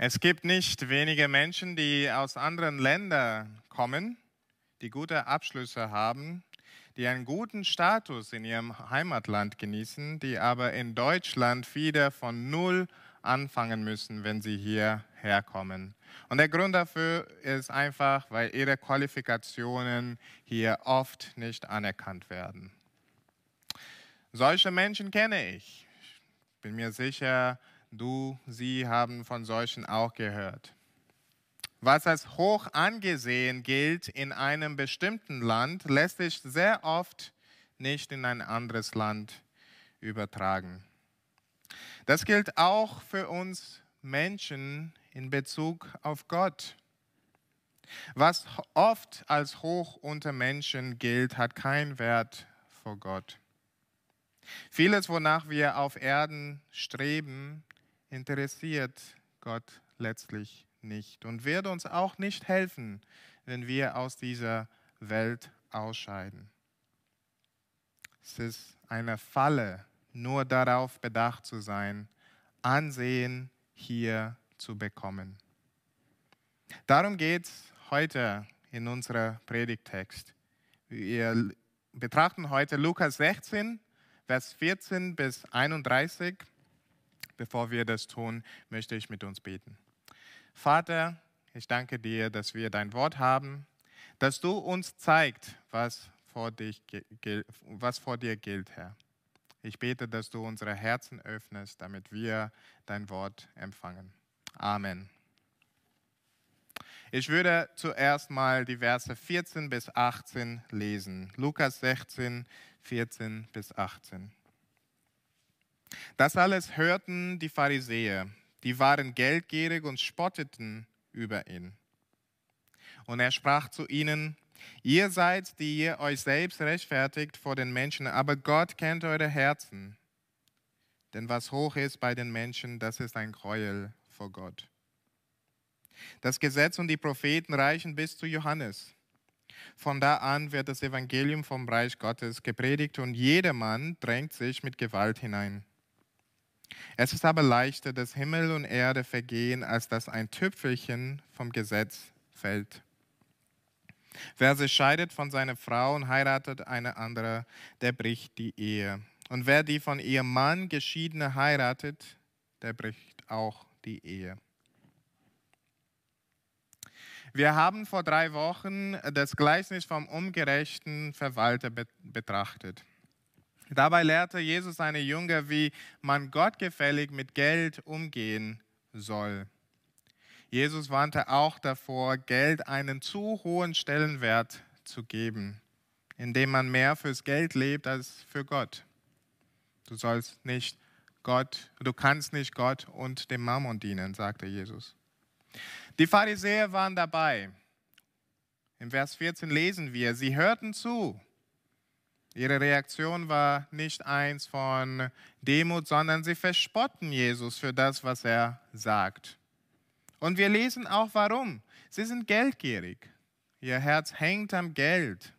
Es gibt nicht wenige Menschen, die aus anderen Ländern kommen, die gute Abschlüsse haben, die einen guten Status in ihrem Heimatland genießen, die aber in Deutschland wieder von Null anfangen müssen, wenn sie hierher kommen. Und der Grund dafür ist einfach, weil ihre Qualifikationen hier oft nicht anerkannt werden. Solche Menschen kenne ich. Ich bin mir sicher, du, sie haben von solchen auch gehört. Was als hoch angesehen gilt in einem bestimmten Land, lässt sich sehr oft nicht in ein anderes Land übertragen. Das gilt auch für uns Menschen in Bezug auf Gott. Was oft als hoch unter Menschen gilt, hat keinen Wert vor Gott. Vieles, wonach wir auf Erden streben, interessiert Gott letztlich nicht und wird uns auch nicht helfen, wenn wir aus dieser Welt ausscheiden. Es ist eine Falle, nur darauf bedacht zu sein, Ansehen hier zu bekommen. Darum geht es heute in unserem Predigtext. Wir betrachten heute Lukas 16, Vers 14 bis 31. Bevor wir das tun, möchte ich mit uns beten. Vater, ich danke dir, dass wir dein Wort haben, dass du uns zeigst, was vor, dich, was vor dir gilt, Herr. Ich bete, dass du unsere Herzen öffnest, damit wir dein Wort empfangen. Amen. Ich würde zuerst mal die Verse 14 bis 18 lesen. Lukas 16, 14 bis 18. Das alles hörten die Pharisäer, die waren geldgierig und spotteten über ihn. Und er sprach zu ihnen, ihr seid, die ihr euch selbst rechtfertigt vor den Menschen, aber Gott kennt eure Herzen. Denn was hoch ist bei den Menschen, das ist ein Gräuel vor Gott. Das Gesetz und die Propheten reichen bis zu Johannes. Von da an wird das Evangelium vom Reich Gottes gepredigt und jedermann drängt sich mit Gewalt hinein. Es ist aber leichter, dass Himmel und Erde vergehen, als dass ein Tüpfelchen vom Gesetz fällt. Wer sich scheidet von seiner Frau und heiratet eine andere, der bricht die Ehe. Und wer die von ihrem Mann geschiedene heiratet, der bricht auch die Ehe. Wir haben vor drei Wochen das Gleichnis vom ungerechten Verwalter betrachtet. Dabei lehrte Jesus seine Jünger, wie man gottgefällig mit Geld umgehen soll. Jesus warnte auch davor, Geld einen zu hohen Stellenwert zu geben, indem man mehr fürs Geld lebt als für Gott. Du sollst nicht Gott, du kannst nicht Gott und dem Mammon dienen, sagte Jesus. Die Pharisäer waren dabei. Im Vers 14 lesen wir, sie hörten zu Ihre Reaktion war nicht eins von Demut, sondern sie verspotten Jesus für das, was er sagt. Und wir lesen auch warum. Sie sind geldgierig. Ihr Herz hängt am Geld.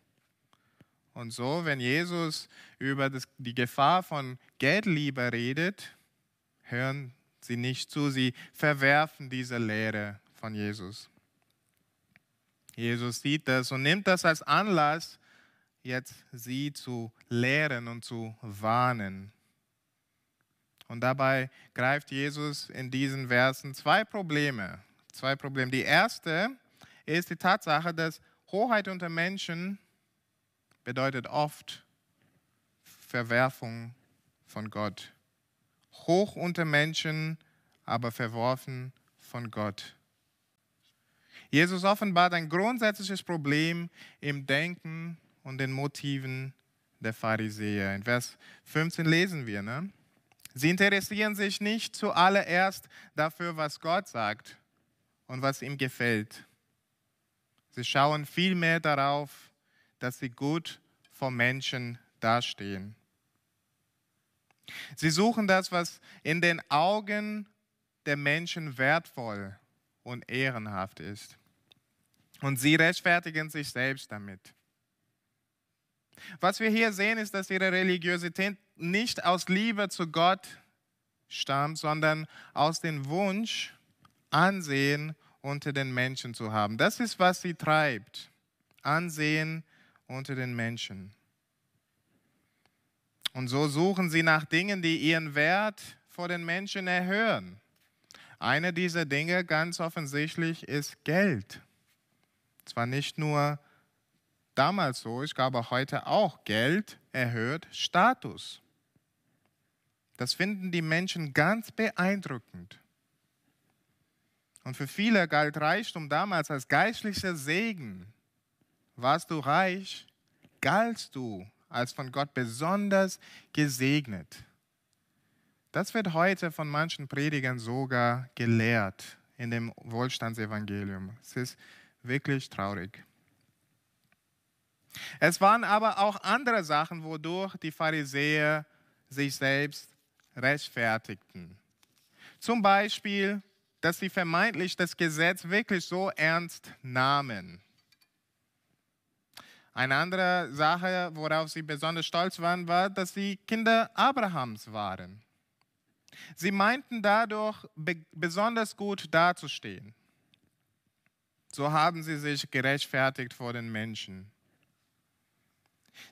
Und so, wenn Jesus über das, die Gefahr von Geldliebe redet, hören sie nicht zu, sie verwerfen diese Lehre von Jesus. Jesus sieht das und nimmt das als Anlass, jetzt sie zu lehren und zu warnen. Und dabei greift Jesus in diesen Versen zwei Probleme. Zwei Probleme. Die erste ist die Tatsache, dass Hoheit unter Menschen bedeutet oft Verwerfung von Gott. Hoch unter Menschen, aber verworfen von Gott. Jesus offenbart ein grundsätzliches Problem im Denken und den Motiven der Pharisäer. In Vers 15 lesen wir, ne? Sie interessieren sich nicht zuallererst dafür, was Gott sagt und was ihm gefällt. Sie schauen vielmehr darauf, dass sie gut vor Menschen dastehen. Sie suchen das, was in den Augen der Menschen wertvoll und ehrenhaft ist. Und sie rechtfertigen sich selbst damit. Was wir hier sehen, ist, dass ihre Religiosität nicht aus Liebe zu Gott stammt, sondern aus dem Wunsch, Ansehen unter den Menschen zu haben. Das ist, was sie treibt. Ansehen unter den Menschen. Und so suchen sie nach Dingen, die ihren Wert vor den Menschen erhöhen. Eine dieser Dinge ganz offensichtlich ist Geld. Zwar nicht nur damals so, ich glaube heute auch, Geld erhöht Status. Das finden die Menschen ganz beeindruckend. Und für viele galt Reichtum damals als geistlicher Segen. Warst du reich, galtst du als von Gott besonders gesegnet. Das wird heute von manchen Predigern sogar gelehrt in dem Wohlstandsevangelium. Es ist wirklich traurig. Es waren aber auch andere Sachen, wodurch die Pharisäer sich selbst rechtfertigten. Zum Beispiel, dass sie vermeintlich das Gesetz wirklich so ernst nahmen. Eine andere Sache, worauf sie besonders stolz waren, war, dass sie Kinder Abrahams waren. Sie meinten dadurch besonders gut dazustehen. So haben sie sich gerechtfertigt vor den Menschen.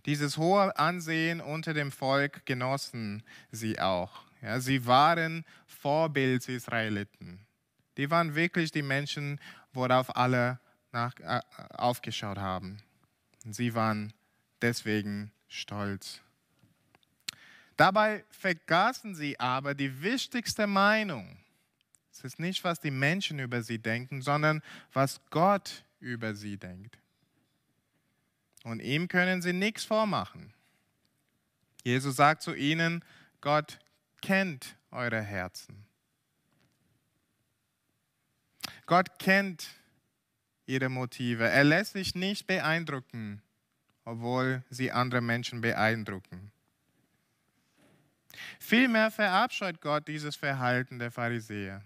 Dieses hohe Ansehen unter dem Volk genossen sie auch. Ja, sie waren Vorbilds-Israeliten. Die waren wirklich die Menschen, worauf alle nach, äh, aufgeschaut haben. Sie waren deswegen stolz. Dabei vergaßen sie aber die wichtigste Meinung. Es ist nicht, was die Menschen über sie denken, sondern was Gott über sie denkt. Und ihm können sie nichts vormachen. Jesus sagt zu ihnen, Gott kennt eure Herzen. Gott kennt ihre Motive. Er lässt sich nicht beeindrucken, obwohl sie andere Menschen beeindrucken. Vielmehr verabscheut Gott dieses Verhalten der Pharisäer.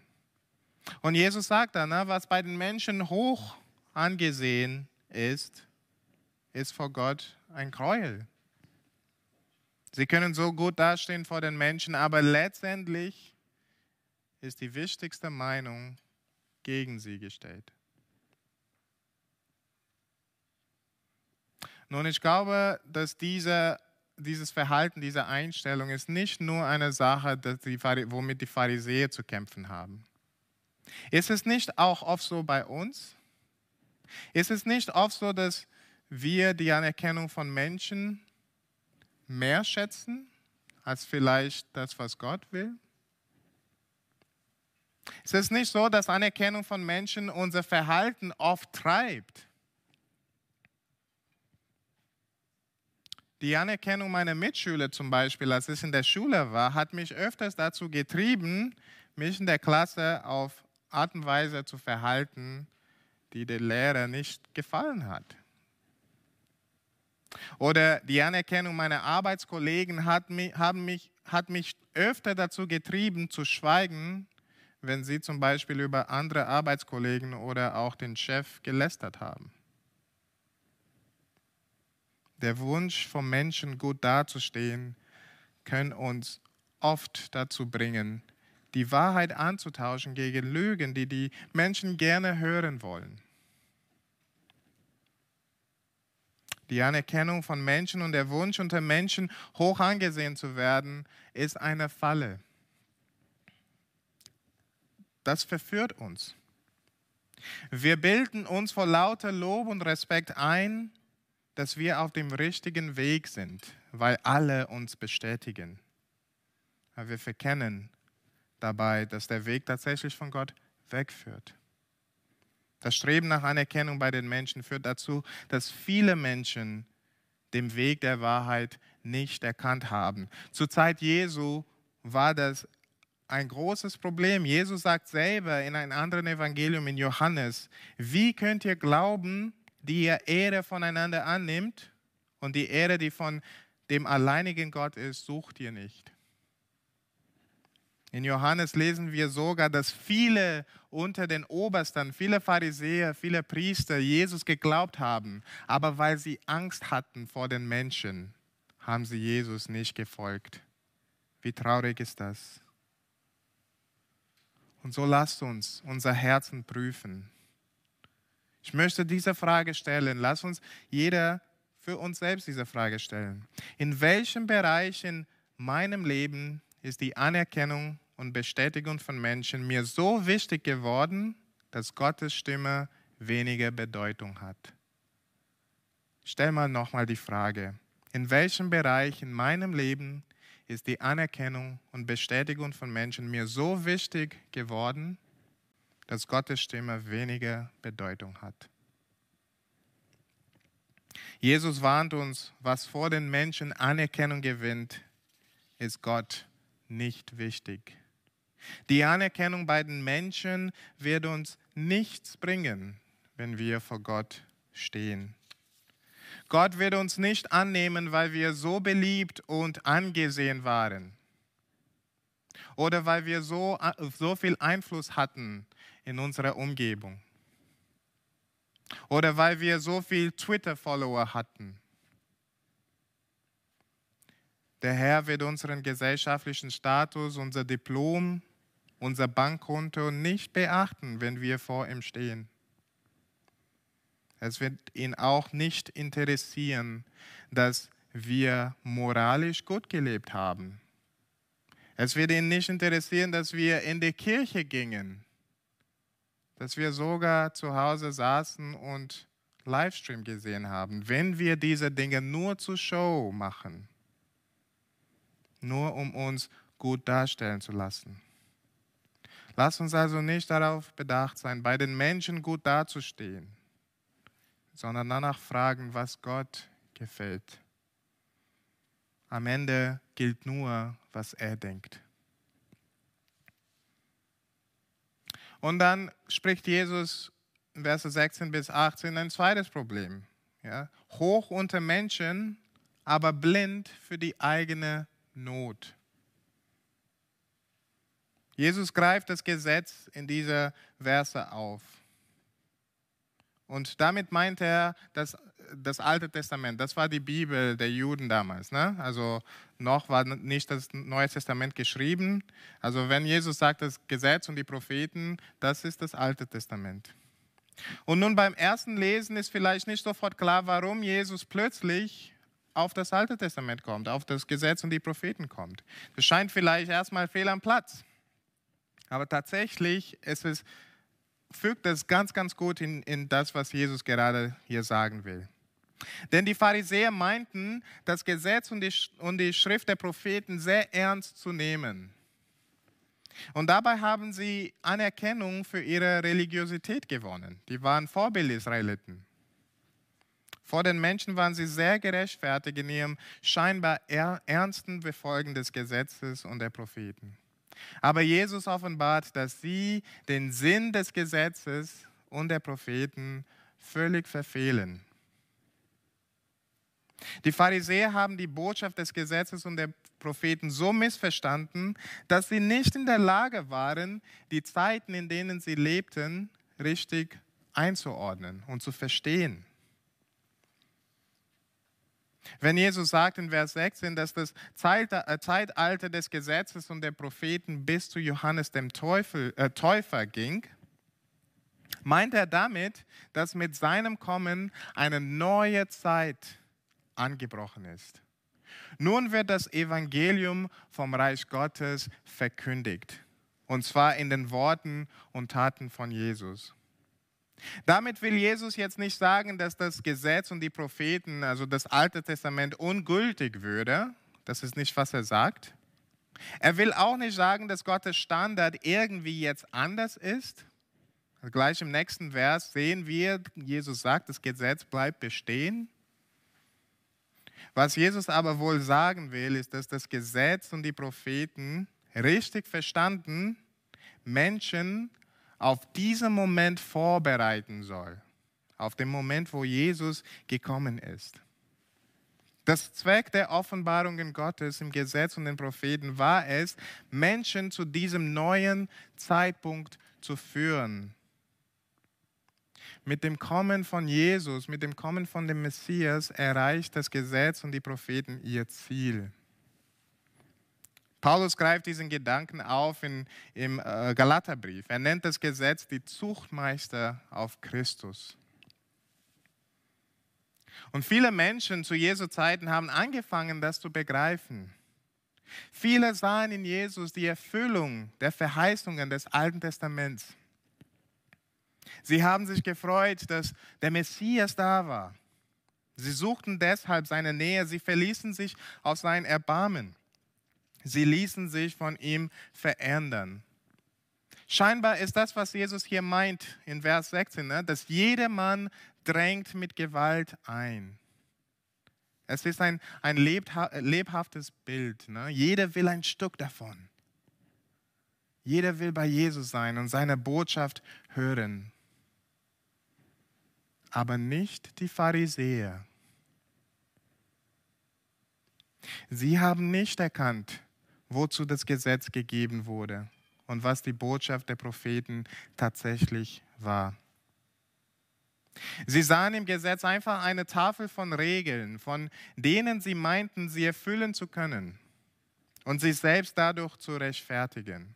Und Jesus sagt dann, was bei den Menschen hoch angesehen ist, ist vor Gott ein Gräuel. Sie können so gut dastehen vor den Menschen, aber letztendlich ist die wichtigste Meinung gegen sie gestellt. Nun, ich glaube, dass diese, dieses Verhalten, diese Einstellung ist nicht nur eine Sache, die, womit die Pharisäer zu kämpfen haben. Ist es nicht auch oft so bei uns? Ist es nicht oft so, dass wir die Anerkennung von Menschen mehr schätzen als vielleicht das, was Gott will? Es ist nicht so, dass Anerkennung von Menschen unser Verhalten oft treibt. Die Anerkennung meiner Mitschüler zum Beispiel, als ich in der Schule war, hat mich öfters dazu getrieben, mich in der Klasse auf Art und Weise zu verhalten, die der Lehrer nicht gefallen hat. Oder die Anerkennung meiner Arbeitskollegen hat mich, haben mich, hat mich öfter dazu getrieben, zu schweigen, wenn sie zum Beispiel über andere Arbeitskollegen oder auch den Chef gelästert haben. Der Wunsch vom Menschen, gut dazustehen, kann uns oft dazu bringen, die Wahrheit anzutauschen gegen Lügen, die die Menschen gerne hören wollen. Die Anerkennung von Menschen und der Wunsch unter Menschen hoch angesehen zu werden, ist eine Falle. Das verführt uns. Wir bilden uns vor lauter Lob und Respekt ein, dass wir auf dem richtigen Weg sind, weil alle uns bestätigen. Aber wir verkennen dabei, dass der Weg tatsächlich von Gott wegführt. Das Streben nach Anerkennung bei den Menschen führt dazu, dass viele Menschen den Weg der Wahrheit nicht erkannt haben. Zur Zeit Jesu war das ein großes Problem. Jesus sagt selber in einem anderen Evangelium in Johannes, wie könnt ihr glauben, die ihr Ehre voneinander annimmt und die Ehre, die von dem alleinigen Gott ist, sucht ihr nicht. In Johannes lesen wir sogar, dass viele unter den Obersten, viele Pharisäer, viele Priester Jesus geglaubt haben, aber weil sie Angst hatten vor den Menschen, haben sie Jesus nicht gefolgt. Wie traurig ist das? Und so lasst uns unser Herzen prüfen. Ich möchte diese Frage stellen. Lass uns jeder für uns selbst diese Frage stellen. In welchem Bereich in meinem Leben ist die Anerkennung und Bestätigung von Menschen mir so wichtig geworden, dass Gottes Stimme weniger Bedeutung hat? Stell mal nochmal die Frage, in welchem Bereich in meinem Leben ist die Anerkennung und Bestätigung von Menschen mir so wichtig geworden, dass Gottes Stimme weniger Bedeutung hat. Jesus warnt uns, was vor den Menschen Anerkennung gewinnt, ist Gott nicht wichtig. Die Anerkennung bei den Menschen wird uns nichts bringen, wenn wir vor Gott stehen. Gott wird uns nicht annehmen, weil wir so beliebt und angesehen waren oder weil wir so, so viel Einfluss hatten in unserer Umgebung oder weil wir so viel Twitter-Follower hatten. Der Herr wird unseren gesellschaftlichen Status, unser Diplom, unser Bankkonto nicht beachten, wenn wir vor ihm stehen. Es wird ihn auch nicht interessieren, dass wir moralisch gut gelebt haben. Es wird ihn nicht interessieren, dass wir in die Kirche gingen, dass wir sogar zu Hause saßen und Livestream gesehen haben, wenn wir diese Dinge nur zur Show machen, nur um uns gut darstellen zu lassen. Lass uns also nicht darauf bedacht sein, bei den Menschen gut dazustehen sondern danach fragen, was Gott gefällt. Am Ende gilt nur, was er denkt. Und dann spricht Jesus in Verse 16 bis 18 ein zweites Problem. Ja? Hoch unter Menschen, aber blind für die eigene Not. Jesus greift das Gesetz in dieser Verse auf. Und damit meint er das, das Alte Testament. Das war die Bibel der Juden damals. Ne? Also noch war nicht das Neue Testament geschrieben. Also wenn Jesus sagt, das Gesetz und die Propheten, das ist das Alte Testament. Und nun beim ersten Lesen ist vielleicht nicht sofort klar, warum Jesus plötzlich auf das Alte Testament kommt, auf das Gesetz und die Propheten kommt. Das scheint vielleicht erstmal fehl am Platz. Aber tatsächlich ist es fügt das ganz, ganz gut in, in das, was Jesus gerade hier sagen will. Denn die Pharisäer meinten, das Gesetz und die, und die Schrift der Propheten sehr ernst zu nehmen. Und dabei haben sie Anerkennung für ihre Religiosität gewonnen. Die waren Vorbild-Israeliten. Vor den Menschen waren sie sehr gerechtfertigt in ihrem scheinbar ernsten Befolgen des Gesetzes und der Propheten. Aber Jesus offenbart, dass sie den Sinn des Gesetzes und der Propheten völlig verfehlen. Die Pharisäer haben die Botschaft des Gesetzes und der Propheten so missverstanden, dass sie nicht in der Lage waren, die Zeiten, in denen sie lebten, richtig einzuordnen und zu verstehen. Wenn Jesus sagt in Vers 16, dass das äh, Zeitalter des Gesetzes und der Propheten bis zu Johannes dem Teufel, äh, Täufer ging, meint er damit, dass mit seinem Kommen eine neue Zeit angebrochen ist. Nun wird das Evangelium vom Reich Gottes verkündigt, und zwar in den Worten und Taten von Jesus. Damit will Jesus jetzt nicht sagen, dass das Gesetz und die Propheten, also das Alte Testament, ungültig würde. Das ist nicht, was er sagt. Er will auch nicht sagen, dass Gottes Standard irgendwie jetzt anders ist. Gleich im nächsten Vers sehen wir, Jesus sagt, das Gesetz bleibt bestehen. Was Jesus aber wohl sagen will, ist, dass das Gesetz und die Propheten richtig verstanden Menschen auf diesen Moment vorbereiten soll. Auf den Moment, wo Jesus gekommen ist. Das Zweck der Offenbarungen Gottes im Gesetz und den Propheten war es, Menschen zu diesem neuen Zeitpunkt zu führen. Mit dem Kommen von Jesus, mit dem Kommen von dem Messias erreicht das Gesetz und die Propheten ihr Ziel. Paulus greift diesen Gedanken auf in, im äh, Galaterbrief. Er nennt das Gesetz die Zuchtmeister auf Christus. Und viele Menschen zu Jesu Zeiten haben angefangen, das zu begreifen. Viele sahen in Jesus die Erfüllung der Verheißungen des Alten Testaments. Sie haben sich gefreut, dass der Messias da war. Sie suchten deshalb seine Nähe, sie verließen sich auf sein Erbarmen. Sie ließen sich von ihm verändern. Scheinbar ist das, was Jesus hier meint in Vers 16, ne? dass jedermann drängt mit Gewalt ein. Es ist ein, ein lebhaftes Bild. Ne? Jeder will ein Stück davon. Jeder will bei Jesus sein und seine Botschaft hören. Aber nicht die Pharisäer. Sie haben nicht erkannt, wozu das Gesetz gegeben wurde und was die Botschaft der Propheten tatsächlich war. Sie sahen im Gesetz einfach eine Tafel von Regeln, von denen sie meinten, sie erfüllen zu können und sich selbst dadurch zu rechtfertigen.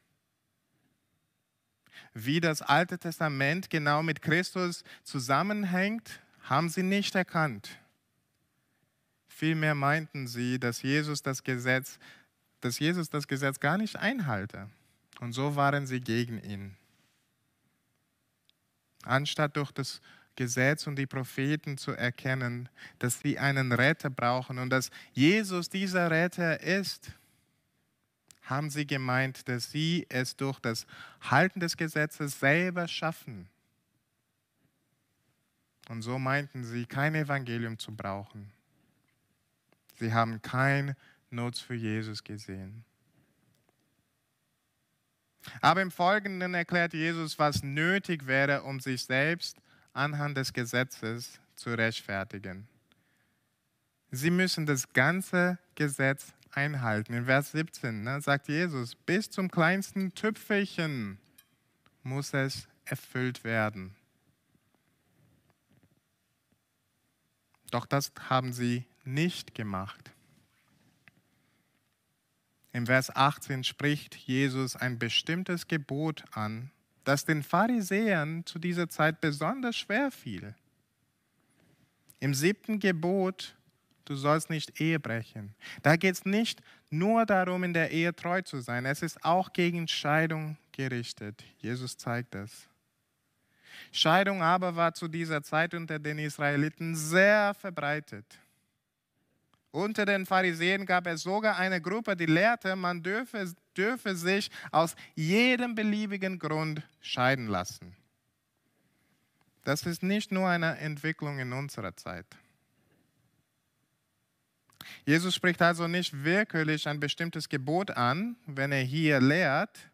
Wie das Alte Testament genau mit Christus zusammenhängt, haben sie nicht erkannt. Vielmehr meinten sie, dass Jesus das Gesetz dass Jesus das Gesetz gar nicht einhalte. Und so waren sie gegen ihn. Anstatt durch das Gesetz und die Propheten zu erkennen, dass sie einen Retter brauchen und dass Jesus dieser Retter ist, haben sie gemeint, dass sie es durch das Halten des Gesetzes selber schaffen. Und so meinten sie, kein Evangelium zu brauchen. Sie haben kein Nutz für Jesus gesehen. Aber im Folgenden erklärt Jesus, was nötig wäre, um sich selbst anhand des Gesetzes zu rechtfertigen. Sie müssen das ganze Gesetz einhalten. In Vers 17 ne, sagt Jesus, bis zum kleinsten Tüpfelchen muss es erfüllt werden. Doch das haben sie nicht gemacht. Im Vers 18 spricht Jesus ein bestimmtes Gebot an, das den Pharisäern zu dieser Zeit besonders schwer fiel. Im siebten Gebot, du sollst nicht Ehe brechen. Da geht es nicht nur darum, in der Ehe treu zu sein, es ist auch gegen Scheidung gerichtet. Jesus zeigt es. Scheidung aber war zu dieser Zeit unter den Israeliten sehr verbreitet. Unter den Pharisäern gab es sogar eine Gruppe, die lehrte, man dürfe, dürfe sich aus jedem beliebigen Grund scheiden lassen. Das ist nicht nur eine Entwicklung in unserer Zeit. Jesus spricht also nicht wirklich ein bestimmtes Gebot an, wenn er hier lehrt,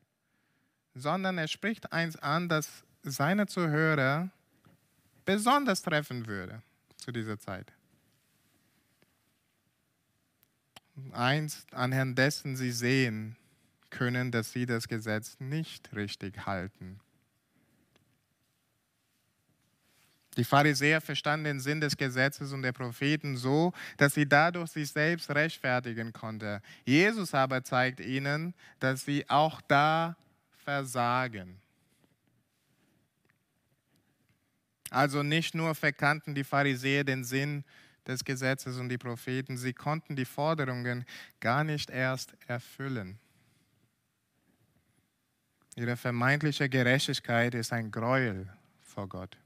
sondern er spricht eins an, das seine Zuhörer besonders treffen würde zu dieser Zeit. Eins anhand dessen sie sehen können, dass sie das Gesetz nicht richtig halten. Die Pharisäer verstanden den Sinn des Gesetzes und der Propheten so, dass sie dadurch sich selbst rechtfertigen konnten. Jesus aber zeigt ihnen, dass sie auch da versagen. Also nicht nur verkannten die Pharisäer den Sinn des Gesetzes und die Propheten, sie konnten die Forderungen gar nicht erst erfüllen. Ihre vermeintliche Gerechtigkeit ist ein Gräuel vor Gott.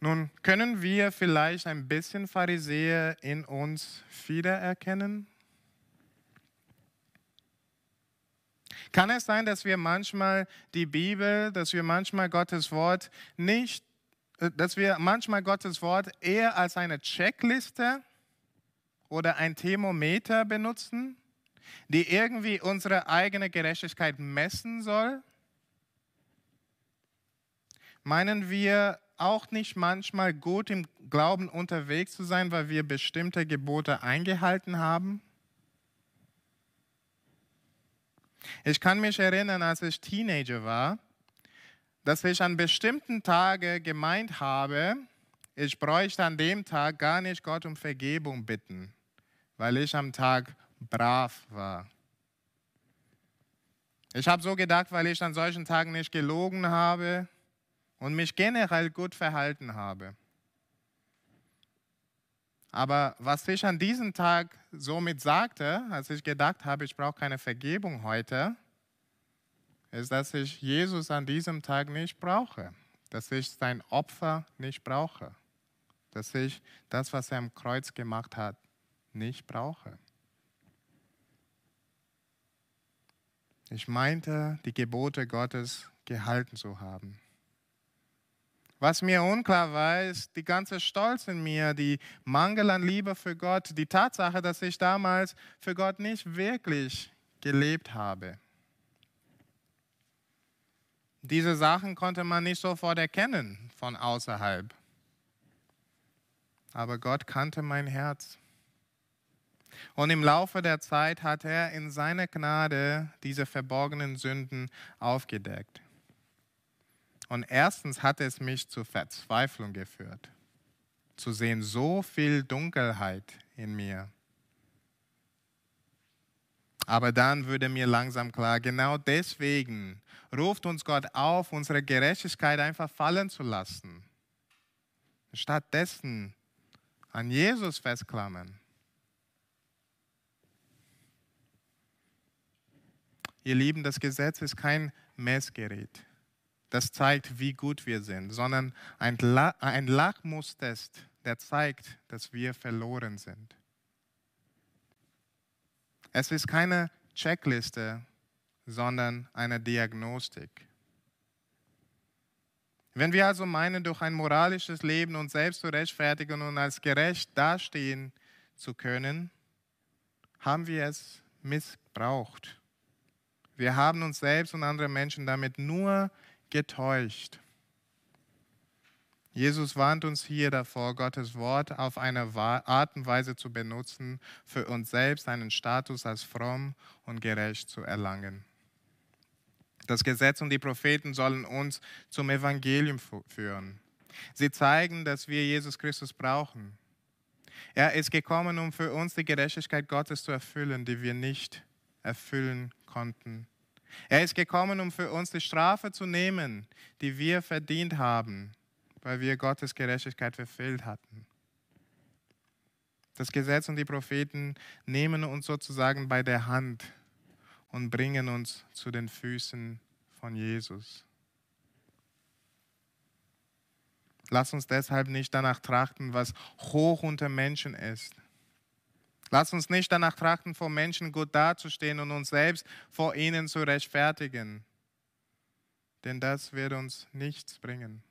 Nun, können wir vielleicht ein bisschen Pharisäer in uns wiedererkennen? Kann es sein, dass wir manchmal die Bibel, dass wir manchmal Gottes Wort nicht dass wir manchmal Gottes Wort eher als eine Checkliste oder ein Thermometer benutzen, die irgendwie unsere eigene Gerechtigkeit messen soll? Meinen wir auch nicht manchmal gut im Glauben unterwegs zu sein, weil wir bestimmte Gebote eingehalten haben? Ich kann mich erinnern, als ich Teenager war, dass ich an bestimmten Tagen gemeint habe, ich bräuchte an dem Tag gar nicht Gott um Vergebung bitten, weil ich am Tag brav war. Ich habe so gedacht, weil ich an solchen Tagen nicht gelogen habe und mich generell gut verhalten habe. Aber was ich an diesem Tag somit sagte, als ich gedacht habe, ich brauche keine Vergebung heute, ist, dass ich Jesus an diesem Tag nicht brauche, dass ich sein Opfer nicht brauche, dass ich das, was er am Kreuz gemacht hat, nicht brauche. Ich meinte, die Gebote Gottes gehalten zu haben. Was mir unklar war, ist die ganze Stolz in mir, die Mangel an Liebe für Gott, die Tatsache, dass ich damals für Gott nicht wirklich gelebt habe. Diese Sachen konnte man nicht sofort erkennen von außerhalb. Aber Gott kannte mein Herz. Und im Laufe der Zeit hat er in seiner Gnade diese verborgenen Sünden aufgedeckt. Und erstens hat es mich zur Verzweiflung geführt, zu sehen so viel Dunkelheit in mir. Aber dann würde mir langsam klar, genau deswegen ruft uns Gott auf, unsere Gerechtigkeit einfach fallen zu lassen. Stattdessen an Jesus festklammern. Ihr Lieben, das Gesetz ist kein Messgerät das zeigt, wie gut wir sind, sondern ein, La ein Lachmustest, der zeigt, dass wir verloren sind. Es ist keine Checkliste, sondern eine Diagnostik. Wenn wir also meinen, durch ein moralisches Leben uns selbst zu rechtfertigen und als gerecht dastehen zu können, haben wir es missbraucht. Wir haben uns selbst und andere Menschen damit nur getäuscht. Jesus warnt uns hier davor, Gottes Wort auf eine Art und Weise zu benutzen, für uns selbst einen Status als fromm und gerecht zu erlangen. Das Gesetz und die Propheten sollen uns zum Evangelium führen. Sie zeigen, dass wir Jesus Christus brauchen. Er ist gekommen, um für uns die Gerechtigkeit Gottes zu erfüllen, die wir nicht erfüllen konnten. Er ist gekommen, um für uns die Strafe zu nehmen, die wir verdient haben, weil wir Gottes Gerechtigkeit verfehlt hatten. Das Gesetz und die Propheten nehmen uns sozusagen bei der Hand und bringen uns zu den Füßen von Jesus. Lass uns deshalb nicht danach trachten, was hoch unter Menschen ist, Lass uns nicht danach trachten, vor Menschen gut dazustehen und uns selbst vor ihnen zu rechtfertigen, denn das wird uns nichts bringen.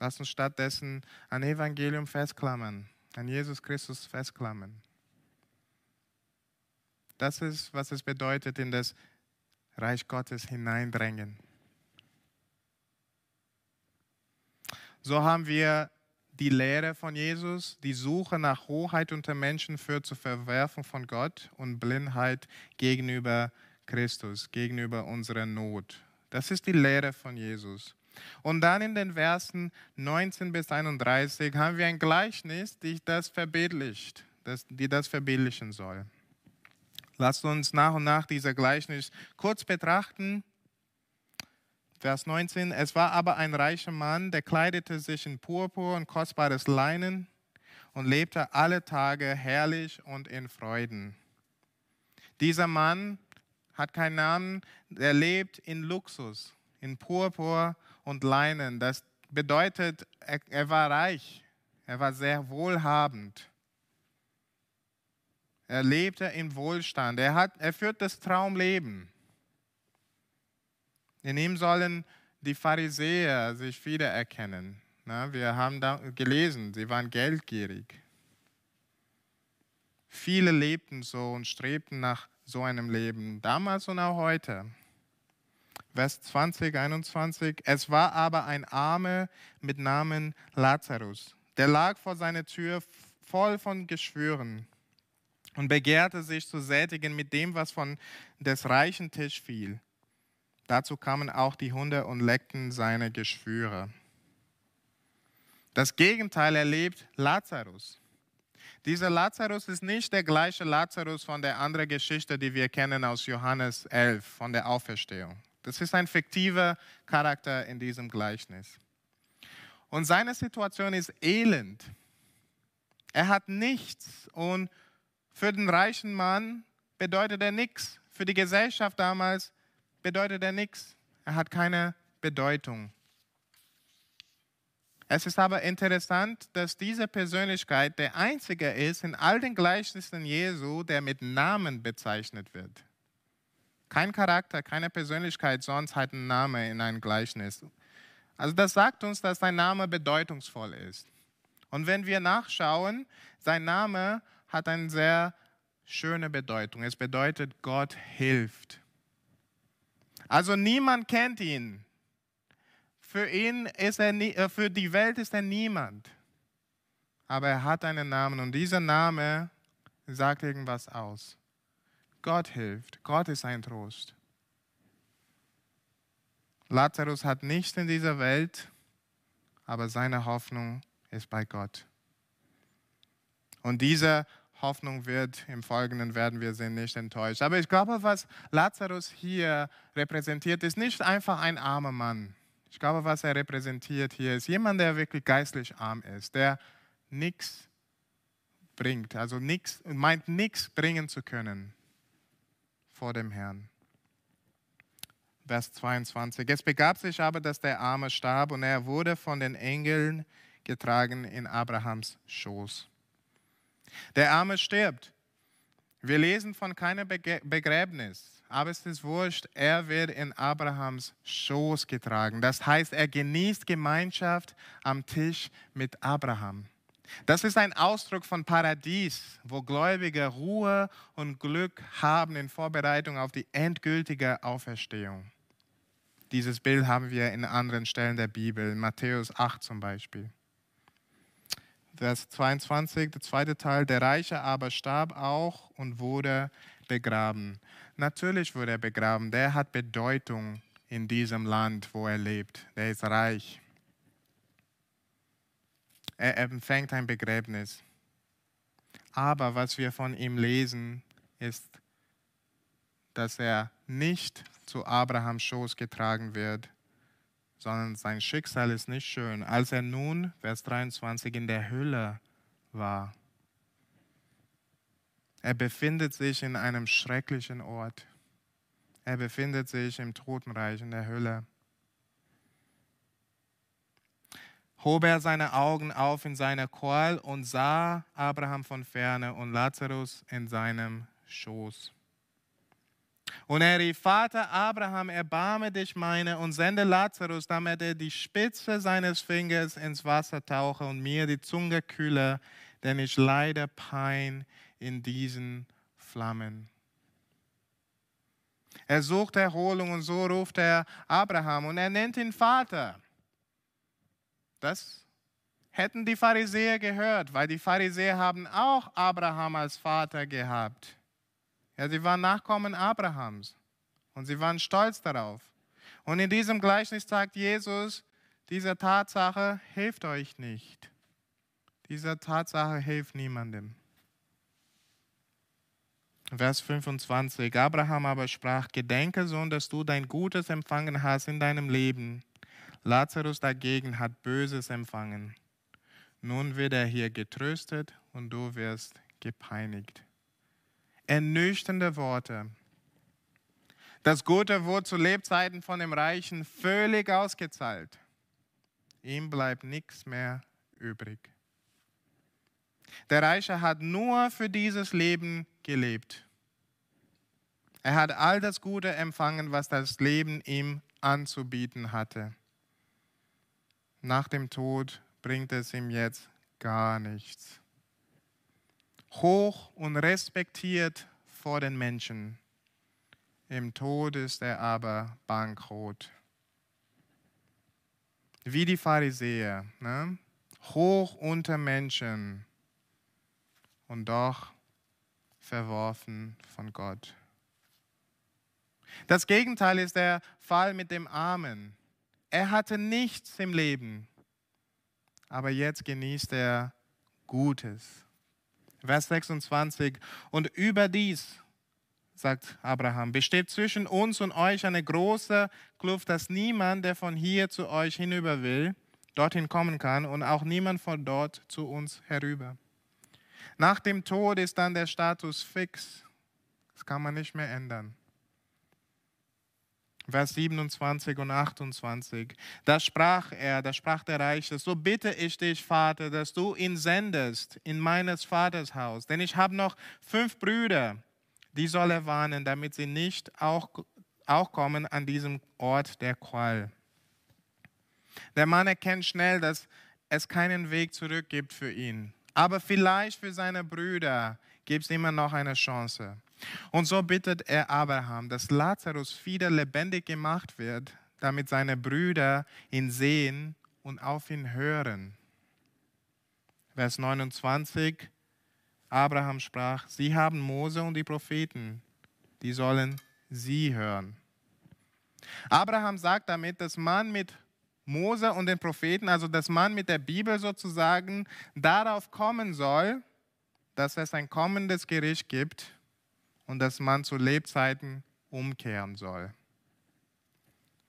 Lass uns stattdessen an Evangelium festklammern, an Jesus Christus festklammern. Das ist, was es bedeutet, in das Reich Gottes hineindrängen. So haben wir die Lehre von Jesus, die Suche nach Hoheit unter Menschen führt zur Verwerfung von Gott und Blindheit gegenüber Christus, gegenüber unserer Not. Das ist die Lehre von Jesus. Und dann in den Versen 19 bis 31 haben wir ein Gleichnis, die das verbildlicht, das, die das verbildlichen soll. Lasst uns nach und nach dieser Gleichnis kurz betrachten Vers 19, es war aber ein reicher Mann, der kleidete sich in Purpur und kostbares Leinen und lebte alle Tage herrlich und in Freuden. Dieser Mann hat keinen Namen, er lebt in Luxus, in Purpur und Leinen. Das bedeutet, er, er war reich, er war sehr wohlhabend. Er lebte in Wohlstand, er, hat, er führt das Traumleben. In ihm sollen die Pharisäer sich wiedererkennen. Na, wir haben da gelesen, sie waren geldgierig. Viele lebten so und strebten nach so einem Leben, damals und auch heute. Vers 20, 21. Es war aber ein Arme mit Namen Lazarus. Der lag vor seiner Tür voll von Geschwüren und begehrte sich zu sättigen mit dem, was von des reichen Tisch fiel. Dazu kamen auch die Hunde und leckten seine Geschwüre. Das Gegenteil erlebt Lazarus. Dieser Lazarus ist nicht der gleiche Lazarus von der anderen Geschichte, die wir kennen aus Johannes 11, von der Auferstehung. Das ist ein fiktiver Charakter in diesem Gleichnis. Und seine Situation ist elend. Er hat nichts und für den reichen Mann bedeutet er nichts. Für die Gesellschaft damals bedeutet er nichts. Er hat keine Bedeutung. Es ist aber interessant, dass diese Persönlichkeit der einzige ist in all den Gleichnissen Jesu, der mit Namen bezeichnet wird. Kein Charakter, keine Persönlichkeit sonst hat einen Namen in einem Gleichnis. Also das sagt uns, dass sein Name bedeutungsvoll ist. Und wenn wir nachschauen, sein Name hat eine sehr schöne Bedeutung. Es bedeutet, Gott hilft. Also niemand kennt ihn. Für ihn ist er, äh, für die Welt ist er niemand. Aber er hat einen Namen und dieser Name sagt irgendwas aus. Gott hilft. Gott ist ein Trost. Lazarus hat nichts in dieser Welt, aber seine Hoffnung ist bei Gott. Und diese Hoffnung wird im Folgenden werden wir sehen nicht enttäuscht. Aber ich glaube, was Lazarus hier repräsentiert, ist nicht einfach ein armer Mann. Ich glaube, was er repräsentiert hier ist jemand, der wirklich geistlich arm ist, der nichts bringt, also nichts meint nichts bringen zu können vor dem Herrn. Vers 22. Es begab sich aber, dass der Arme starb und er wurde von den Engeln getragen in Abrahams Schoß. Der Arme stirbt. Wir lesen von keinem Begräbnis, aber es ist wurscht, er wird in Abrahams Schoß getragen. Das heißt, er genießt Gemeinschaft am Tisch mit Abraham. Das ist ein Ausdruck von Paradies, wo Gläubige Ruhe und Glück haben in Vorbereitung auf die endgültige Auferstehung. Dieses Bild haben wir in anderen Stellen der Bibel, in Matthäus 8 zum Beispiel. Vers 22, der zweite Teil, der Reiche aber starb auch und wurde begraben. Natürlich wurde er begraben, der hat Bedeutung in diesem Land, wo er lebt. Der ist reich. Er empfängt ein Begräbnis. Aber was wir von ihm lesen, ist, dass er nicht zu Abrahams Schoß getragen wird, sondern sein Schicksal ist nicht schön. Als er nun, Vers 23, in der Hölle war, er befindet sich in einem schrecklichen Ort. Er befindet sich im Totenreich, in der Hölle. Hob er seine Augen auf in seiner Qual und sah Abraham von ferne und Lazarus in seinem Schoß. Und er rief, Vater Abraham, erbarme dich meine und sende Lazarus, damit er die Spitze seines Fingers ins Wasser tauche und mir die Zunge kühle, denn ich leide Pein in diesen Flammen. Er sucht Erholung und so ruft er Abraham und er nennt ihn Vater. Das hätten die Pharisäer gehört, weil die Pharisäer haben auch Abraham als Vater gehabt. Ja, sie waren Nachkommen Abrahams und sie waren stolz darauf. Und in diesem Gleichnis sagt Jesus, diese Tatsache hilft euch nicht. Diese Tatsache hilft niemandem. Vers 25. Abraham aber sprach, Gedenke, Sohn, dass du dein Gutes empfangen hast in deinem Leben Lazarus dagegen hat Böses empfangen. Nun wird er hier getröstet und du wirst gepeinigt. Ernüchternde Worte. Das Gute wurde zu Lebzeiten von dem Reichen völlig ausgezahlt. Ihm bleibt nichts mehr übrig. Der Reiche hat nur für dieses Leben gelebt. Er hat all das Gute empfangen, was das Leben ihm anzubieten hatte. Nach dem Tod bringt es ihm jetzt gar nichts. Hoch und respektiert vor den Menschen. Im Tod ist er aber bankrott. Wie die Pharisäer, ne? hoch unter Menschen und doch verworfen von Gott. Das Gegenteil ist der Fall mit dem Armen. Er hatte nichts im Leben, aber jetzt genießt er Gutes. Vers 26. Und überdies, sagt Abraham, besteht zwischen uns und euch eine große Kluft, dass niemand, der von hier zu euch hinüber will, dorthin kommen kann und auch niemand von dort zu uns herüber. Nach dem Tod ist dann der Status fix. Das kann man nicht mehr ändern. Vers 27 und 28. Da sprach er, da sprach der Reiche, so bitte ich dich, Vater, dass du ihn sendest in meines Vaters Haus, denn ich habe noch fünf Brüder, die soll er warnen, damit sie nicht auch, auch kommen an diesem Ort der Qual. Der Mann erkennt schnell, dass es keinen Weg zurück gibt für ihn, aber vielleicht für seine Brüder gibt es immer noch eine Chance. Und so bittet er Abraham, dass Lazarus wieder lebendig gemacht wird, damit seine Brüder ihn sehen und auf ihn hören. Vers 29, Abraham sprach, Sie haben Mose und die Propheten, die sollen sie hören. Abraham sagt damit, dass man mit Mose und den Propheten, also dass man mit der Bibel sozusagen darauf kommen soll, dass es ein kommendes Gericht gibt und dass man zu Lebzeiten umkehren soll.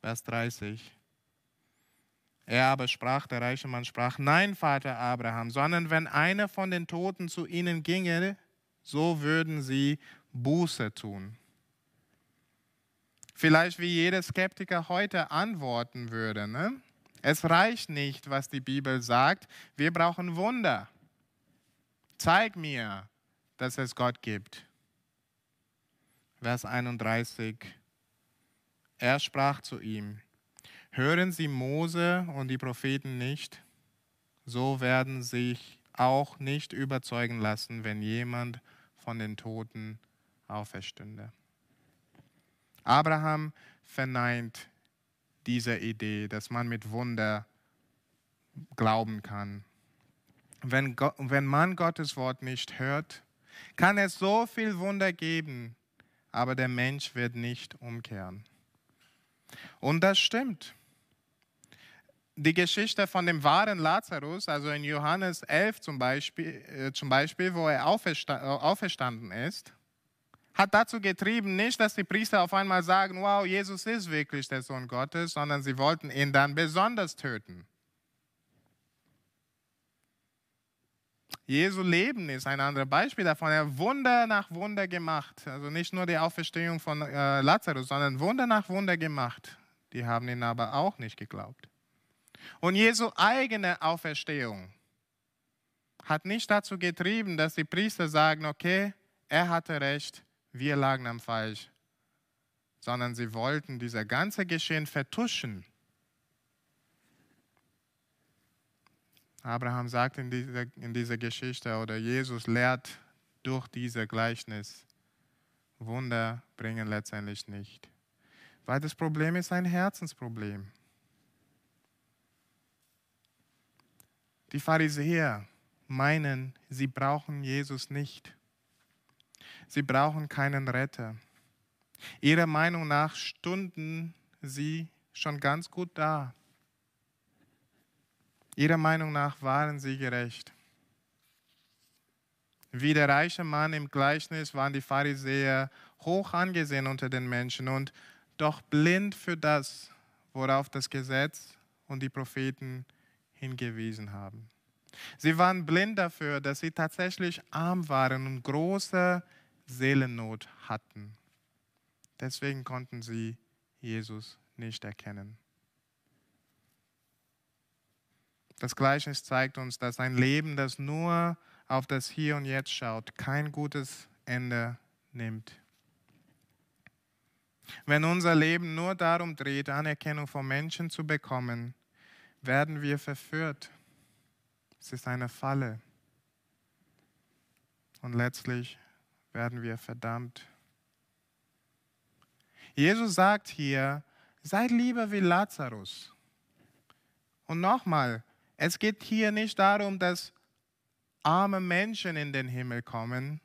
Vers 30. Er aber sprach, der reiche Mann sprach, nein, Vater Abraham, sondern wenn einer von den Toten zu ihnen ginge, so würden sie Buße tun. Vielleicht wie jeder Skeptiker heute antworten würde. Ne? Es reicht nicht, was die Bibel sagt, wir brauchen Wunder. Zeig mir, dass es Gott gibt. Vers 31. Er sprach zu ihm, hören Sie Mose und die Propheten nicht, so werden sich auch nicht überzeugen lassen, wenn jemand von den Toten auferstünde. Abraham verneint diese Idee, dass man mit Wunder glauben kann. Wenn, wenn man Gottes Wort nicht hört, kann es so viel Wunder geben, aber der Mensch wird nicht umkehren. Und das stimmt. Die Geschichte von dem wahren Lazarus, also in Johannes 11 zum Beispiel, äh, zum Beispiel wo er auferstanden ist, hat dazu getrieben, nicht, dass die Priester auf einmal sagen, wow, Jesus ist wirklich der Sohn Gottes, sondern sie wollten ihn dann besonders töten. Jesu Leben ist ein anderes Beispiel davon. Er hat Wunder nach Wunder gemacht. Also nicht nur die Auferstehung von äh, Lazarus, sondern Wunder nach Wunder gemacht. Die haben ihn aber auch nicht geglaubt. Und Jesu eigene Auferstehung hat nicht dazu getrieben, dass die Priester sagen, okay, er hatte recht, wir lagen am Falsch, sondern sie wollten dieser ganze Geschehen vertuschen Abraham sagt in dieser, in dieser Geschichte oder Jesus lehrt durch diese Gleichnis, Wunder bringen letztendlich nicht. Weil das Problem ist ein Herzensproblem. Die Pharisäer meinen, sie brauchen Jesus nicht. Sie brauchen keinen Retter. Ihrer Meinung nach stunden sie schon ganz gut da. Ihrer Meinung nach waren sie gerecht. Wie der reiche Mann im Gleichnis waren die Pharisäer hoch angesehen unter den Menschen und doch blind für das, worauf das Gesetz und die Propheten hingewiesen haben. Sie waren blind dafür, dass sie tatsächlich arm waren und große Seelennot hatten. Deswegen konnten sie Jesus nicht erkennen. Das Gleichnis zeigt uns, dass ein Leben, das nur auf das Hier und Jetzt schaut, kein gutes Ende nimmt. Wenn unser Leben nur darum dreht, Anerkennung von Menschen zu bekommen, werden wir verführt. Es ist eine Falle. Und letztlich werden wir verdammt. Jesus sagt hier, seid lieber wie Lazarus. Und nochmal, es geht hier nicht darum, dass arme Menschen in den Himmel kommen.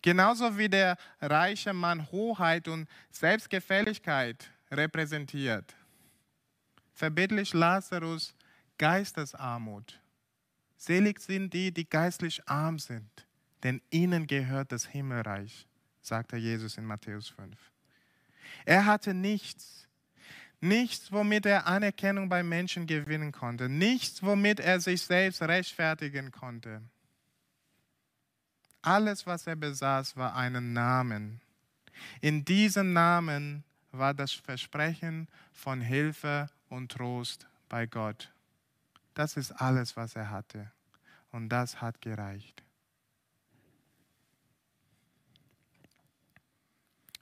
Genauso wie der reiche Mann Hoheit und Selbstgefälligkeit repräsentiert, verbindlich Lazarus Geistesarmut, Selig sind die, die geistlich arm sind, denn ihnen gehört das Himmelreich, sagte Jesus in Matthäus 5. Er hatte nichts, nichts, womit er Anerkennung bei Menschen gewinnen konnte, nichts, womit er sich selbst rechtfertigen konnte. Alles, was er besaß, war einen Namen. In diesem Namen war das Versprechen von Hilfe und Trost bei Gott. Das ist alles, was er hatte. Und das hat gereicht.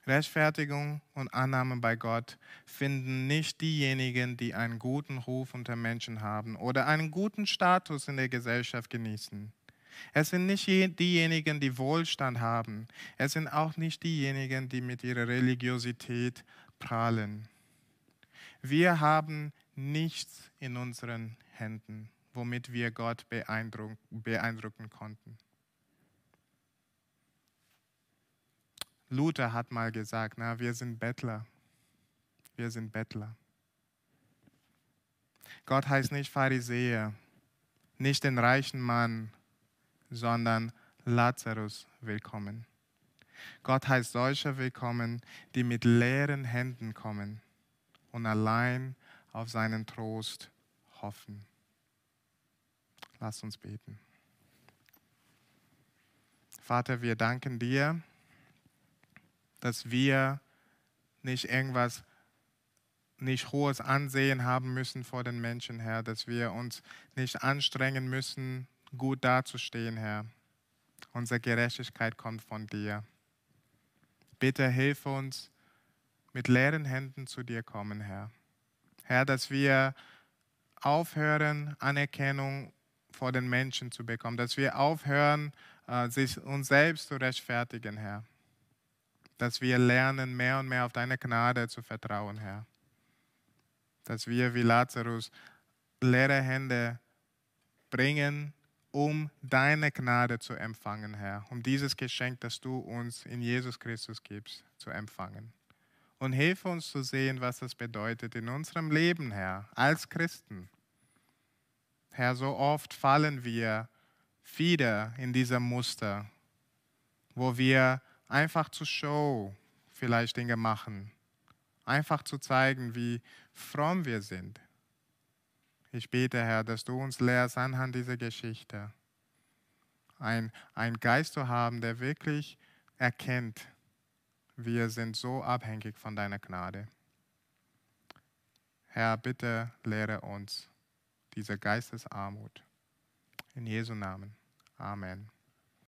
Rechtfertigung und Annahme bei Gott finden nicht diejenigen, die einen guten Ruf unter Menschen haben oder einen guten Status in der Gesellschaft genießen. Es sind nicht diejenigen, die Wohlstand haben. Es sind auch nicht diejenigen, die mit ihrer Religiosität prahlen. Wir haben nichts in unseren Händen, womit wir Gott beeindrucken konnten. Luther hat mal gesagt, na, wir sind Bettler. Wir sind Bettler. Gott heißt nicht Pharisäer, nicht den reichen Mann, sondern Lazarus willkommen. Gott heißt solche willkommen, die mit leeren Händen kommen und allein auf seinen Trost hoffen. Lass uns beten. Vater, wir danken dir dass wir nicht irgendwas, nicht hohes Ansehen haben müssen vor den Menschen, Herr, dass wir uns nicht anstrengen müssen, gut dazustehen, Herr. Unsere Gerechtigkeit kommt von dir. Bitte hilf uns, mit leeren Händen zu dir kommen, Herr. Herr, dass wir aufhören, Anerkennung vor den Menschen zu bekommen, dass wir aufhören, äh, sich uns selbst zu rechtfertigen, Herr dass wir lernen, mehr und mehr auf deine Gnade zu vertrauen, Herr. Dass wir wie Lazarus leere Hände bringen, um deine Gnade zu empfangen, Herr, um dieses Geschenk, das du uns in Jesus Christus gibst, zu empfangen. Und hilf uns zu sehen, was das bedeutet in unserem Leben, Herr, als Christen. Herr, so oft fallen wir wieder in dieser Muster, wo wir einfach zur Show vielleicht Dinge machen. Einfach zu zeigen, wie fromm wir sind. Ich bete, Herr, dass du uns lehrst anhand dieser Geschichte, ein, ein Geist zu haben, der wirklich erkennt, wir sind so abhängig von deiner Gnade. Herr, bitte lehre uns diese Geistesarmut. In Jesu Namen. Amen.